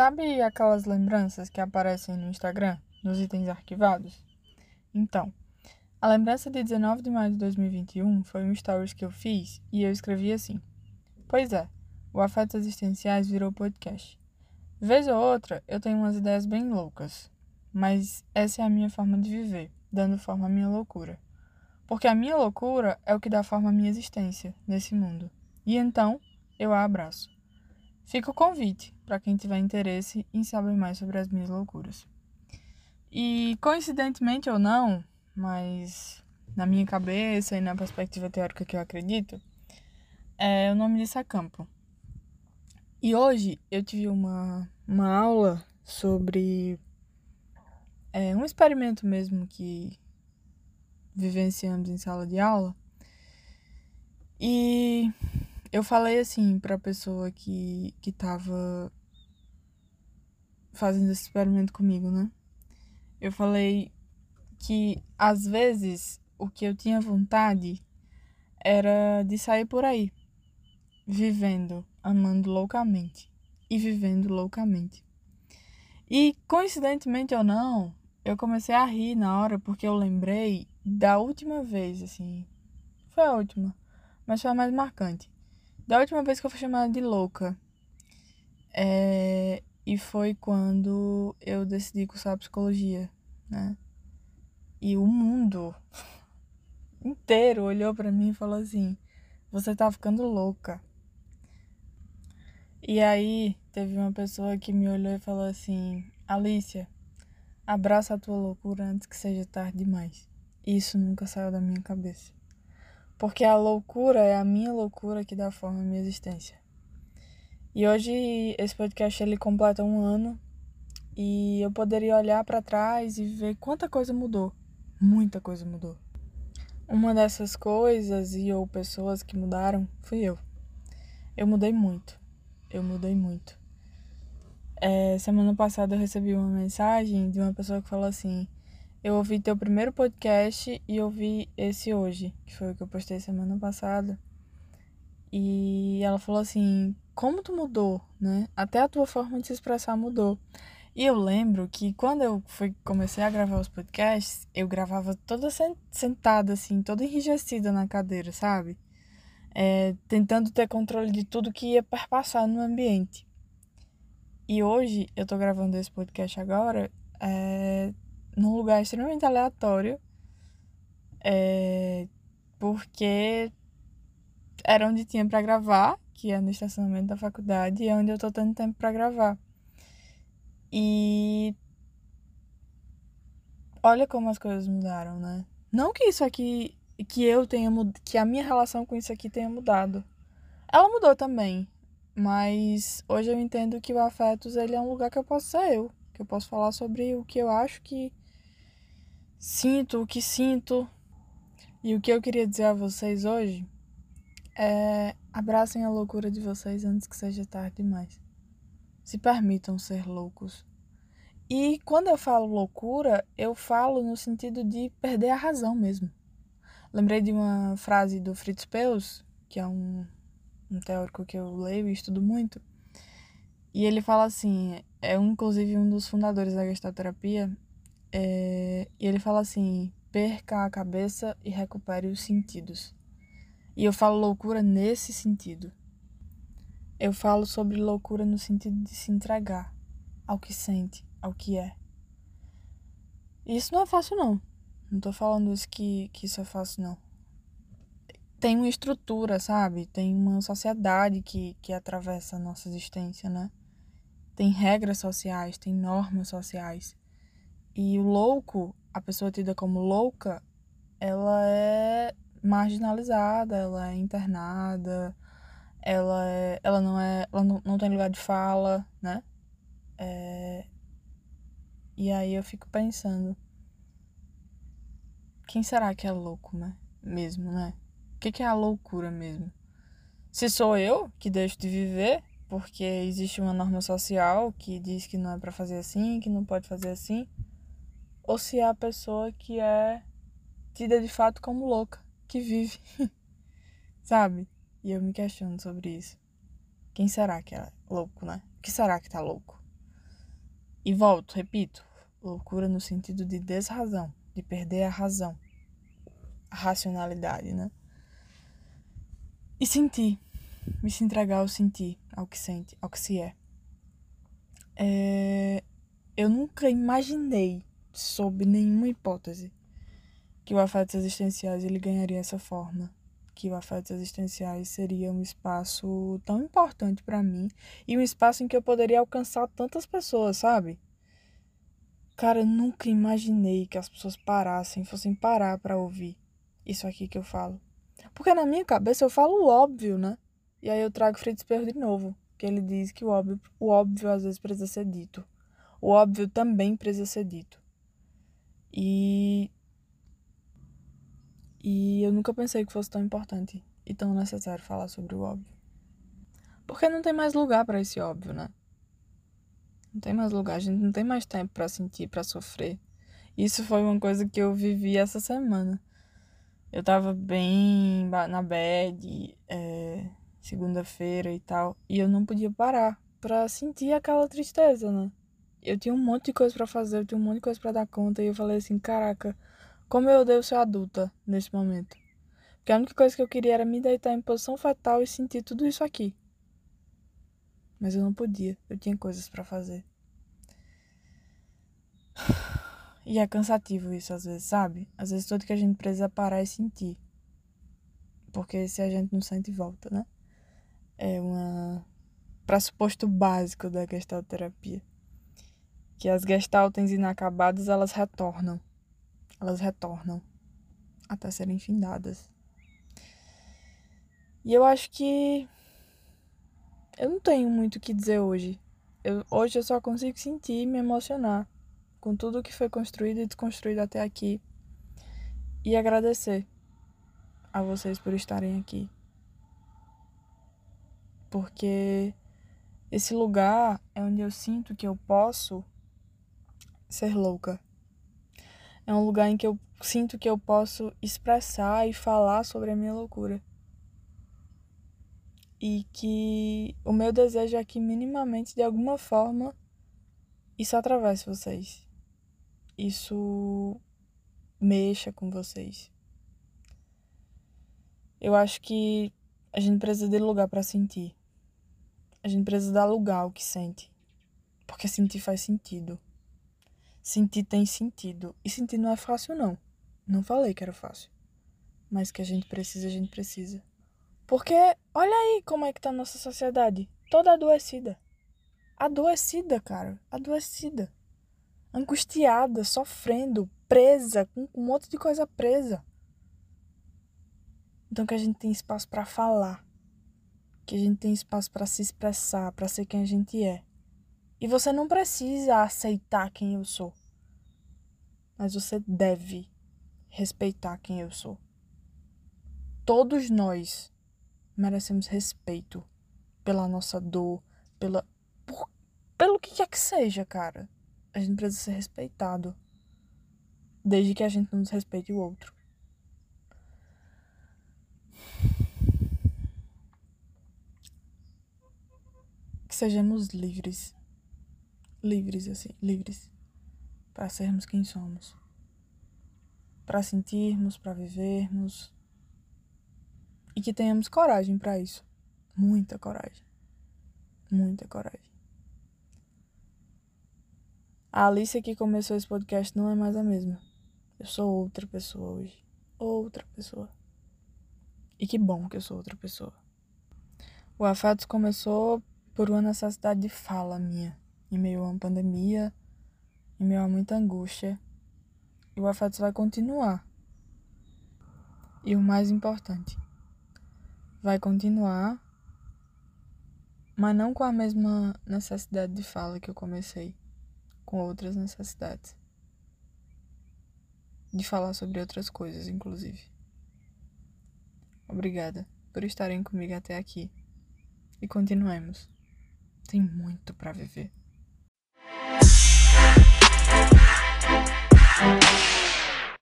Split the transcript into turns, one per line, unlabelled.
Sabe aquelas lembranças que aparecem no Instagram, nos itens arquivados? Então, a lembrança de 19 de maio de 2021 foi um stories que eu fiz e eu escrevi assim: Pois é, o Afetos Existenciais virou podcast. Vez ou outra, eu tenho umas ideias bem loucas, mas essa é a minha forma de viver, dando forma à minha loucura. Porque a minha loucura é o que dá forma à minha existência nesse mundo. E então, eu a abraço. Fica o convite para quem tiver interesse em saber mais sobre as minhas loucuras. E coincidentemente ou não, mas na minha cabeça e na perspectiva teórica que eu acredito, é, o nome disso é campo. E hoje eu tive uma, uma aula sobre é, um experimento mesmo que vivenciamos em sala de aula. E eu falei assim para a pessoa que, que tava fazendo esse experimento comigo, né? Eu falei que às vezes o que eu tinha vontade era de sair por aí, vivendo, amando loucamente e vivendo loucamente. E coincidentemente ou não, eu comecei a rir na hora porque eu lembrei da última vez, assim. Foi a última, mas foi a mais marcante da última vez que eu fui chamada de louca. É, e foi quando eu decidi cursar psicologia, né? E o mundo inteiro olhou para mim e falou assim: "Você tá ficando louca". E aí teve uma pessoa que me olhou e falou assim: "Alicia, abraça a tua loucura antes que seja tarde demais". Isso nunca saiu da minha cabeça. Porque a loucura é a minha loucura que dá forma à minha existência. E hoje esse podcast ele completa um ano e eu poderia olhar para trás e ver quanta coisa mudou. Muita coisa mudou. Uma dessas coisas e ou pessoas que mudaram fui eu. Eu mudei muito. Eu mudei muito. É, semana passada eu recebi uma mensagem de uma pessoa que falou assim: eu ouvi teu primeiro podcast e ouvi esse hoje, que foi o que eu postei semana passada. E ela falou assim: Como tu mudou, né? Até a tua forma de se expressar mudou. E eu lembro que quando eu fui, comecei a gravar os podcasts, eu gravava toda sentada, assim, toda enrijecida na cadeira, sabe? É, tentando ter controle de tudo que ia perpassar no ambiente. E hoje eu tô gravando esse podcast agora, é, num lugar extremamente aleatório, é, porque era onde tinha para gravar, que é no estacionamento da faculdade, e é onde eu tô tendo tempo para gravar. E olha como as coisas mudaram, né? Não que isso aqui, que eu tenha que a minha relação com isso aqui tenha mudado. Ela mudou também, mas hoje eu entendo que o Afetos ele é um lugar que eu posso ser eu, que eu posso falar sobre o que eu acho que sinto o que sinto. E o que eu queria dizer a vocês hoje é: abracem a loucura de vocês antes que seja tarde demais. Se permitam ser loucos. E quando eu falo loucura, eu falo no sentido de perder a razão mesmo. Lembrei de uma frase do Fritz Perls, que é um, um teórico que eu leio e estudo muito. E ele fala assim, é inclusive um dos fundadores da gestalterapia, é, e ele fala assim: perca a cabeça e recupere os sentidos. E eu falo loucura nesse sentido. Eu falo sobre loucura no sentido de se entregar ao que sente, ao que é. E isso não é fácil, não. Não tô falando isso que, que isso é fácil, não. Tem uma estrutura, sabe? Tem uma sociedade que, que atravessa a nossa existência, né? Tem regras sociais, tem normas sociais. E o louco, a pessoa tida como louca, ela é marginalizada, ela é internada, ela, é, ela não é, ela não, não tem lugar de fala, né? É, e aí eu fico pensando, quem será que é louco, né? Mesmo, né? O que, que é a loucura mesmo? Se sou eu que deixo de viver, porque existe uma norma social que diz que não é para fazer assim, que não pode fazer assim, ou se é a pessoa que é tida de fato como louca, que vive, sabe? E eu me questiono sobre isso. Quem será que é louco, né? O que será que tá louco? E volto, repito, loucura no sentido de desrazão, de perder a razão, a racionalidade, né? E sentir, me se entregar ao sentir, ao que sente, ao que se é. é eu nunca imaginei, sob nenhuma hipótese, que o afetos existenciais ele ganharia essa forma que o Afetos Existenciais seria um espaço tão importante para mim e um espaço em que eu poderia alcançar tantas pessoas, sabe? Cara, eu nunca imaginei que as pessoas parassem, fossem parar para ouvir isso aqui que eu falo. Porque na minha cabeça eu falo o óbvio, né? E aí eu trago Perl de novo, que ele diz que o óbvio, o óbvio às vezes precisa ser dito. O óbvio também precisa ser dito. E e eu nunca pensei que fosse tão importante e tão necessário falar sobre o óbvio. Porque não tem mais lugar para esse óbvio, né? Não tem mais lugar, a gente não tem mais tempo para sentir, para sofrer. Isso foi uma coisa que eu vivi essa semana. Eu tava bem na bed, é, segunda-feira e tal, e eu não podia parar para sentir aquela tristeza, né? Eu tinha um monte de coisa para fazer, eu tinha um monte de coisa para dar conta, e eu falei assim, caraca, como eu odeio ser adulta nesse momento. Porque a única coisa que eu queria era me deitar em posição fetal e sentir tudo isso aqui. Mas eu não podia, eu tinha coisas para fazer. E é cansativo isso às vezes, sabe? Às vezes tudo que a gente precisa parar e sentir. Porque se a gente não sente, volta, né? É um pressuposto básico da gestalterapia. Que as gestaltens inacabadas, elas retornam elas retornam até serem findadas. E eu acho que eu não tenho muito o que dizer hoje. Eu, hoje eu só consigo sentir e me emocionar com tudo que foi construído e desconstruído até aqui. E agradecer a vocês por estarem aqui. Porque esse lugar é onde eu sinto que eu posso ser louca. É um lugar em que eu sinto que eu posso expressar e falar sobre a minha loucura. E que o meu desejo é que, minimamente, de alguma forma, isso atravesse vocês. Isso mexa com vocês. Eu acho que a gente precisa de lugar para sentir. A gente precisa dar lugar ao que sente. Porque sentir faz sentido. Sentir tem sentido. E sentir não é fácil, não. Não falei que era fácil. Mas que a gente precisa, a gente precisa. Porque olha aí como é que tá a nossa sociedade. Toda adoecida. Adoecida, cara. Adoecida. Angustiada, sofrendo, presa, com um monte de coisa presa. Então que a gente tem espaço para falar. Que a gente tem espaço para se expressar, para ser quem a gente é. E você não precisa aceitar quem eu sou. Mas você deve respeitar quem eu sou. Todos nós merecemos respeito pela nossa dor, pela por, pelo que quer que seja, cara. A gente precisa ser respeitado. Desde que a gente não desrespeite o outro. Sejamos livres livres assim, livres para sermos quem somos, para sentirmos, para vivermos e que tenhamos coragem para isso, muita coragem, muita coragem. A Alice que começou esse podcast não é mais a mesma. Eu sou outra pessoa hoje. Outra pessoa. E que bom que eu sou outra pessoa. O Afetos começou por uma necessidade de fala minha em meio a uma pandemia, em meio a muita angústia. E o afeto vai continuar. E o mais importante, vai continuar, mas não com a mesma necessidade de fala que eu comecei, com outras necessidades. De falar sobre outras coisas, inclusive. Obrigada por estarem comigo até aqui. E continuemos. Tem muito para viver.